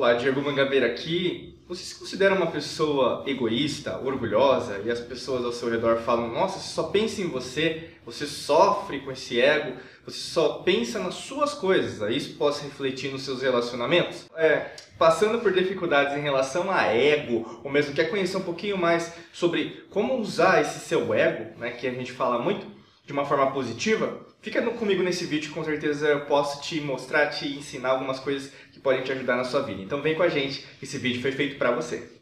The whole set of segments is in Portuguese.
Olá, Diego Mangabeira aqui. Você se considera uma pessoa egoísta, orgulhosa e as pessoas ao seu redor falam: Nossa, você só pensa em você, você sofre com esse ego, você só pensa nas suas coisas. Isso pode refletir nos seus relacionamentos? É, passando por dificuldades em relação a ego, ou mesmo quer conhecer um pouquinho mais sobre como usar esse seu ego, né, que a gente fala muito, de uma forma positiva, fica comigo nesse vídeo, com certeza eu posso te mostrar, te ensinar algumas coisas que podem te ajudar na sua vida. Então vem com a gente, esse vídeo foi feito para você.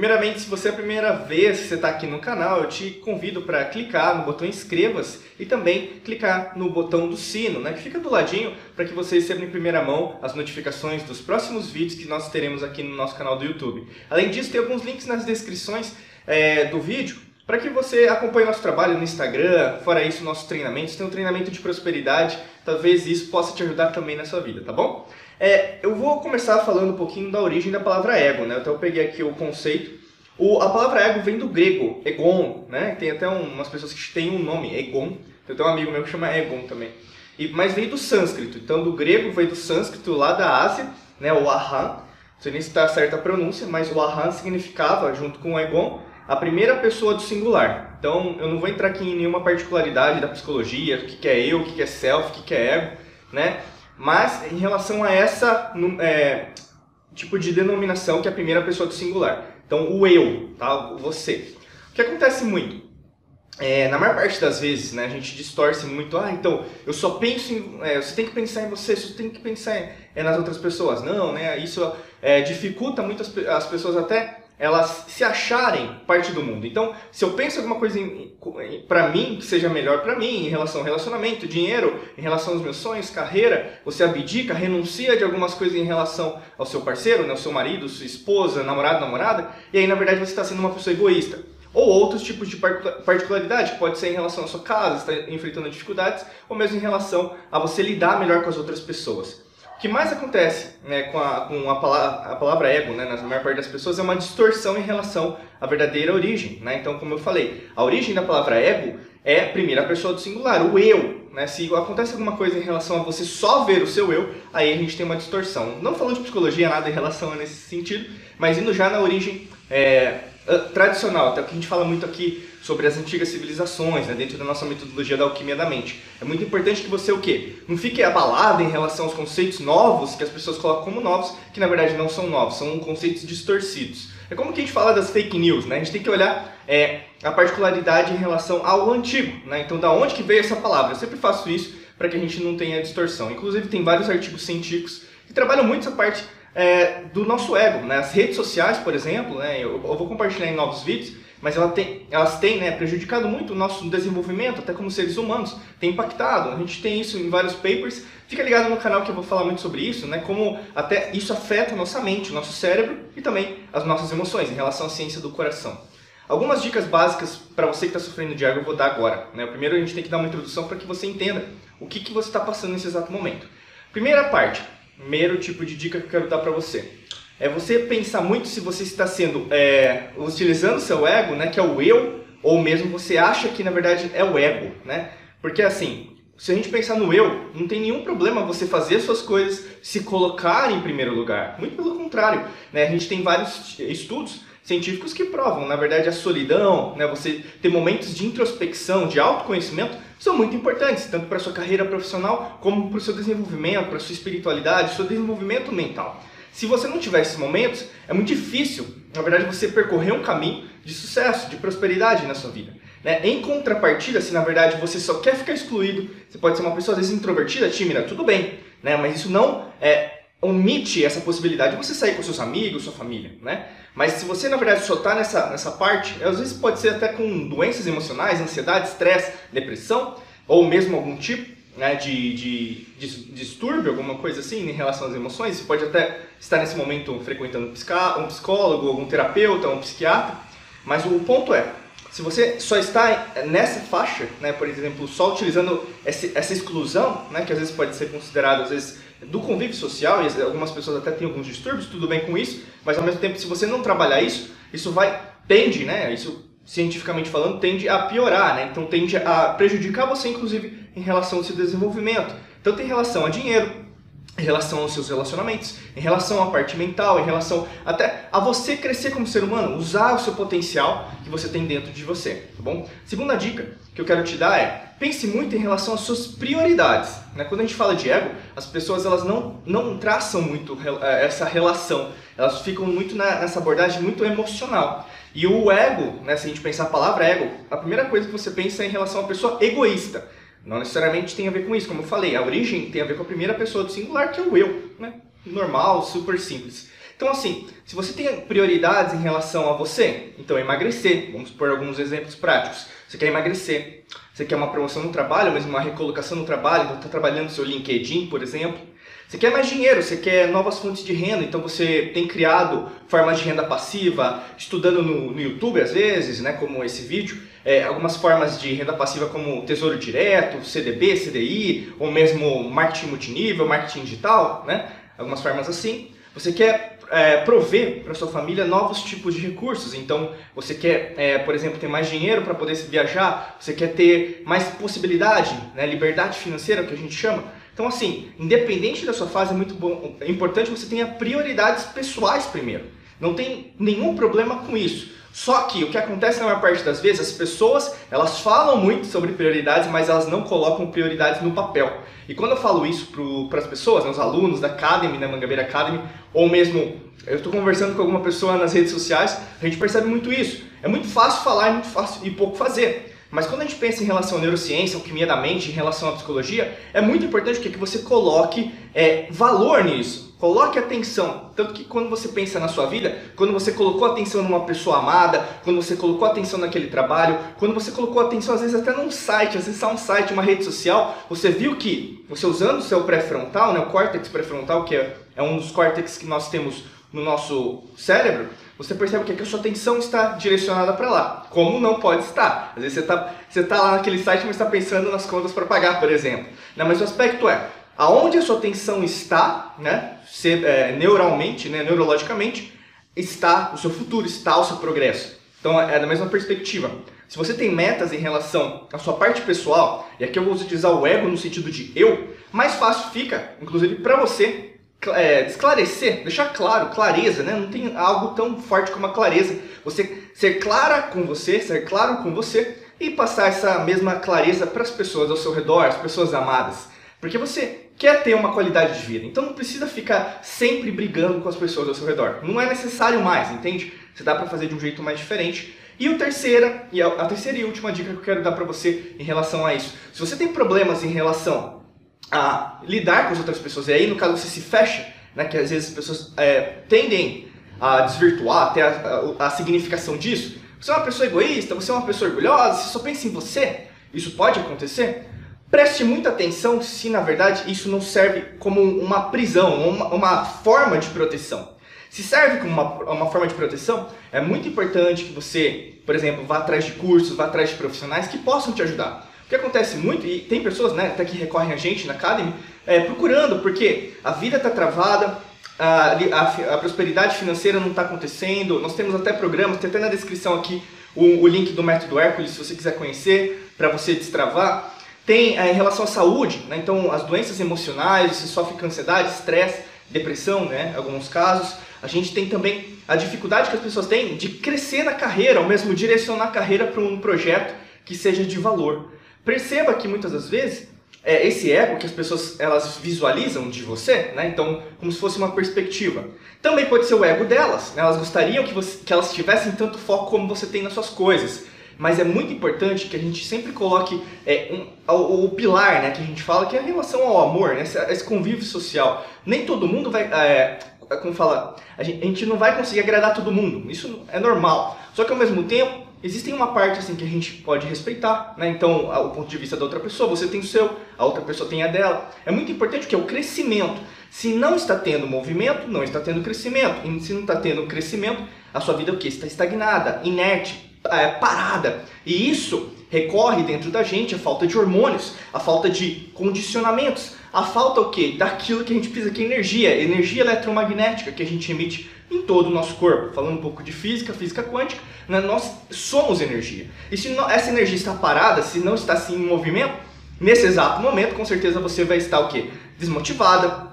Primeiramente, se você é a primeira vez que você está aqui no canal, eu te convido para clicar no botão inscreva-se e também clicar no botão do sino, né, que fica do ladinho para que você receba em primeira mão as notificações dos próximos vídeos que nós teremos aqui no nosso canal do YouTube. Além disso, tem alguns links nas descrições é, do vídeo para que você acompanhe nosso trabalho no Instagram, fora isso, nossos treinamentos. Tem um treinamento de prosperidade, talvez isso possa te ajudar também na sua vida, tá bom? É, eu vou começar falando um pouquinho da origem da palavra ego, né? Então eu peguei aqui o conceito. O, a palavra ego vem do grego, egon, né? Tem até um, umas pessoas que têm um nome, egon. Eu tenho um amigo meu que chama egon também. E, mas veio do sânscrito. Então do grego veio do sânscrito lá da Ásia, né? O aham. Não sei nem se está certa a pronúncia, mas o aham significava, junto com o egon, a primeira pessoa do singular. Então eu não vou entrar aqui em nenhuma particularidade da psicologia, o que é eu, o que é self, o que é ego, né? Mas em relação a essa é, tipo de denominação que é a primeira pessoa do singular. Então, o eu, tá? você. O que acontece muito? É, na maior parte das vezes, né, a gente distorce muito. Ah, então, eu só penso em. É, você tem que pensar em você, você tem que pensar em, é, nas outras pessoas. Não, né? Isso é, dificulta muito as, as pessoas até elas se acharem parte do mundo. Então, se eu penso alguma coisa para mim que seja melhor para mim, em relação ao relacionamento, dinheiro, em relação aos meus sonhos, carreira, você abdica, renuncia de algumas coisas em relação ao seu parceiro, né, ao seu marido, sua esposa, namorado, namorada, e aí na verdade você está sendo uma pessoa egoísta. Ou outros tipos de particularidade, pode ser em relação à sua casa, está enfrentando dificuldades, ou mesmo em relação a você lidar melhor com as outras pessoas. Que mais acontece né, com, a, com a, palavra, a palavra ego, né, na maior parte das pessoas, é uma distorção em relação à verdadeira origem. Né? Então, como eu falei, a origem da palavra ego é a primeira pessoa do singular, o eu. Né? Se acontece alguma coisa em relação a você só ver o seu eu, aí a gente tem uma distorção. Não falando de psicologia, nada em relação a nesse sentido, mas indo já na origem é, tradicional, até que a gente fala muito aqui sobre as antigas civilizações, né, dentro da nossa metodologia da alquimia da mente. É muito importante que você o quê? Não fique abalado em relação aos conceitos novos que as pessoas colocam como novos, que na verdade não são novos, são conceitos distorcidos. É como que a gente fala das fake news, né? A gente tem que olhar é, a particularidade em relação ao antigo, né? Então, da onde que veio essa palavra? Eu sempre faço isso para que a gente não tenha distorção. Inclusive, tem vários artigos científicos que trabalham muito essa parte é, do nosso ego, né? As redes sociais, por exemplo, né? Eu, eu vou compartilhar em novos vídeos mas ela tem, elas têm né, prejudicado muito o nosso desenvolvimento, até como seres humanos, tem impactado. A gente tem isso em vários papers. Fica ligado no canal que eu vou falar muito sobre isso, né, como até isso afeta a nossa mente, o nosso cérebro e também as nossas emoções em relação à ciência do coração. Algumas dicas básicas para você que está sofrendo de ego eu vou dar agora. Né? Primeiro a gente tem que dar uma introdução para que você entenda o que, que você está passando nesse exato momento. Primeira parte, primeiro tipo de dica que eu quero dar para você é você pensar muito se você está sendo é, utilizando seu ego, né, que é o eu, ou mesmo você acha que na verdade é o ego, né? Porque assim, se a gente pensar no eu, não tem nenhum problema você fazer suas coisas, se colocar em primeiro lugar. Muito pelo contrário, né? A gente tem vários estudos científicos que provam, na verdade, a solidão, né? Você ter momentos de introspecção, de autoconhecimento, são muito importantes, tanto para a sua carreira profissional, como para o seu desenvolvimento, para a sua espiritualidade, seu desenvolvimento mental. Se você não tiver esses momentos, é muito difícil, na verdade, você percorrer um caminho de sucesso, de prosperidade na sua vida. Né? Em contrapartida, se na verdade você só quer ficar excluído, você pode ser uma pessoa às vezes introvertida, tímida, tudo bem, né? mas isso não é, omite essa possibilidade de você sair com seus amigos, sua família. Né? Mas se você na verdade só está nessa, nessa parte, às vezes pode ser até com doenças emocionais, ansiedade, estresse, depressão, ou mesmo algum tipo, né, de, de, de, distúrbio, alguma coisa assim, em relação às emoções, você pode até estar nesse momento frequentando um psicólogo, algum terapeuta, um psiquiatra, mas o ponto é, se você só está nessa faixa, né, por exemplo, só utilizando essa, exclusão, né, que às vezes pode ser considerado às vezes do convívio social, e algumas pessoas até têm alguns distúrbios, tudo bem com isso, mas ao mesmo tempo, se você não trabalhar isso, isso vai, tende, né, isso cientificamente falando, tende a piorar, né, então tende a prejudicar você, inclusive, em relação ao seu desenvolvimento. Então tem relação a dinheiro, em relação aos seus relacionamentos, em relação à parte mental, em relação até a você crescer como ser humano, usar o seu potencial que você tem dentro de você, tá bom? Segunda dica que eu quero te dar é pense muito em relação às suas prioridades. Né? Quando a gente fala de ego, as pessoas elas não, não traçam muito eh, essa relação, elas ficam muito nessa abordagem muito emocional. E o ego, né, se a gente pensar a palavra ego, a primeira coisa que você pensa é em relação uma pessoa egoísta. Não necessariamente tem a ver com isso, como eu falei, a origem tem a ver com a primeira pessoa do singular, que é o eu, né? Normal, super simples. Então, assim, se você tem prioridades em relação a você, então emagrecer, vamos por alguns exemplos práticos. Você quer emagrecer, você quer uma promoção no trabalho, mesmo uma recolocação no trabalho, então está trabalhando no seu LinkedIn, por exemplo. Você quer mais dinheiro, você quer novas fontes de renda, então você tem criado formas de renda passiva, estudando no, no YouTube às vezes, né, como esse vídeo, é, algumas formas de renda passiva como Tesouro Direto, CDB, CDI, ou mesmo marketing multinível, marketing digital, né, algumas formas assim. Você quer é, prover para sua família novos tipos de recursos. Então, você quer, é, por exemplo, ter mais dinheiro para poder viajar, você quer ter mais possibilidade, né, liberdade financeira, que a gente chama. Então, assim, independente da sua fase, é muito bom, é importante que você tenha prioridades pessoais primeiro. Não tem nenhum problema com isso. Só que o que acontece na maior parte das vezes, as pessoas elas falam muito sobre prioridades, mas elas não colocam prioridades no papel. E quando eu falo isso para as pessoas, né, os alunos da Academy, da né, Mangabeira Academy, ou mesmo eu estou conversando com alguma pessoa nas redes sociais, a gente percebe muito isso. É muito fácil falar, é muito fácil e pouco fazer. Mas quando a gente pensa em relação à neurociência, alquimia da mente, em relação à psicologia, é muito importante que você coloque é, valor nisso. Coloque atenção. Tanto que quando você pensa na sua vida, quando você colocou atenção numa pessoa amada, quando você colocou atenção naquele trabalho, quando você colocou atenção às vezes até num site, às vezes só um site, uma rede social, você viu que você usando o seu pré-frontal, né, o córtex pré-frontal, que é, é um dos córtex que nós temos no nosso cérebro, você percebe que, é que a sua atenção está direcionada para lá. Como não pode estar? Às vezes você está você tá lá naquele site, mas está pensando nas contas para pagar, por exemplo. Não, mas o aspecto é, aonde a sua atenção está, né, se, é, neuralmente, né, neurologicamente, está o seu futuro, está o seu progresso. Então é da mesma perspectiva. Se você tem metas em relação à sua parte pessoal, e aqui eu vou utilizar o ego no sentido de eu, mais fácil fica, inclusive para você, é, esclarecer, deixar claro, clareza, né? Não tem algo tão forte como a clareza. Você ser clara com você, ser claro com você e passar essa mesma clareza para as pessoas ao seu redor, as pessoas amadas. Porque você quer ter uma qualidade de vida. Então não precisa ficar sempre brigando com as pessoas ao seu redor. Não é necessário mais, entende? Você dá para fazer de um jeito mais diferente. E o terceira, e a, terceira e última dica que eu quero dar para você em relação a isso. Se você tem problemas em relação a lidar com as outras pessoas. E aí, no caso, você se fecha, né, que às vezes as pessoas é, tendem a desvirtuar até a, a, a, significação disso. Você é uma pessoa egoísta, você é uma pessoa orgulhosa, você só pensa em você. Isso pode acontecer? Preste muita atenção se, na verdade, isso não serve como uma prisão, uma, uma forma de proteção. Se serve como uma, uma forma de proteção, é muito importante que você, por exemplo, vá atrás de cursos, vá atrás de profissionais que possam te ajudar que acontece muito, e tem pessoas né, até que recorrem a gente na Academy, é, procurando, porque a vida está travada, a, a, a, prosperidade financeira não está acontecendo, nós temos até programas, tem até na descrição aqui o, o link do método Hércules, se você quiser conhecer, para você destravar. Tem é, em relação à saúde, né, então as doenças emocionais, você sofre com ansiedade, estresse, depressão, né, alguns casos. A gente tem também a dificuldade que as pessoas têm de crescer na carreira, ou mesmo direcionar a carreira para um projeto que seja de valor. Perceba que muitas das vezes é esse ego que as pessoas elas visualizam de você, né? Então, como se fosse uma perspectiva. Também pode ser o ego delas, né? Elas gostariam que, você, que elas tivessem tanto foco como você tem nas suas coisas. Mas é muito importante que a gente sempre coloque é, um, o, o, pilar, né? Que a gente fala que é a relação ao amor, né? Esse, esse convívio social. Nem todo mundo vai, é, como fala, a gente, a gente não vai conseguir agradar todo mundo. Isso é normal. Só que ao mesmo tempo existem uma parte assim que a gente pode respeitar, né? Então, o ponto de vista da outra pessoa, você tem o seu, a outra pessoa tem a dela. É muito importante que é o crescimento. Se não está tendo movimento, não está tendo crescimento. E se não está tendo crescimento, a sua vida o quê? Está estagnada, inerte. é, parada. E isso recorre dentro da gente a falta de hormônios, a falta de condicionamentos, a falta o quê? Daquilo que a gente precisa, que é energia, energia eletromagnética que a gente emite em todo o nosso corpo. Falando um pouco de física, física quântica, né? nós somos energia. E se essa energia está parada, se não está assim em movimento, nesse exato momento, com certeza você vai estar o quê? Desmotivada,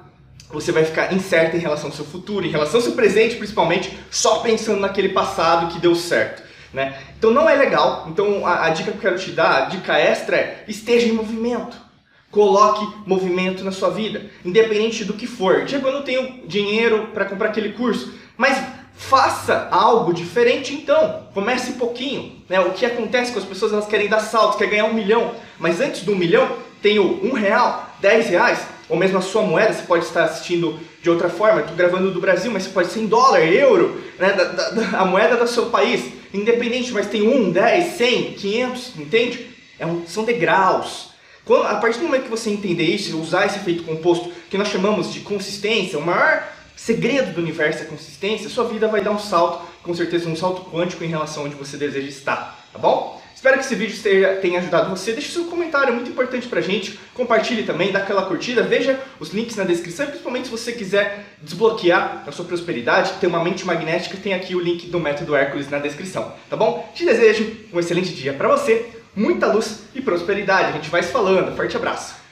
você vai ficar incerta em relação ao seu futuro, em relação ao seu presente, principalmente, só pensando naquele passado que deu certo. Né? Então não é legal. Então a, a dica que eu quero te dar, a dica extra é esteja em movimento. Coloque movimento na sua vida, independente do que for. Diego, eu não tenho dinheiro para comprar aquele curso, mas faça algo diferente então. Comece pouquinho. Né? O que acontece com as pessoas, elas querem dar saltos, querem ganhar um milhão, mas antes do um milhão, tenho um real, dez reais, ou mesmo a sua moeda, você pode estar assistindo de outra forma, estou gravando do Brasil, mas você pode ser em dólar, euro, né? da, da, da, a moeda do seu país, independente, mas tem um, dez, cem, quinhentos, entende? É um, são degraus. Quando, a partir do momento que você entender isso, usar esse efeito composto, que nós chamamos de consistência, o maior segredo do universo é consistência, sua vida vai dar um salto, com certeza um salto quântico em relação onde você deseja estar, tá bom? Espero que esse vídeo tenha ajudado você. Deixe seu comentário, é muito importante pra gente. Compartilhe também, dá aquela curtida, veja os links na descrição, principalmente se você quiser desbloquear a sua prosperidade, ter uma mente magnética, tem aqui o link do Método Hércules na descrição, tá bom? Te desejo um excelente dia para você, muita luz e prosperidade. A gente vai se falando. Forte abraço!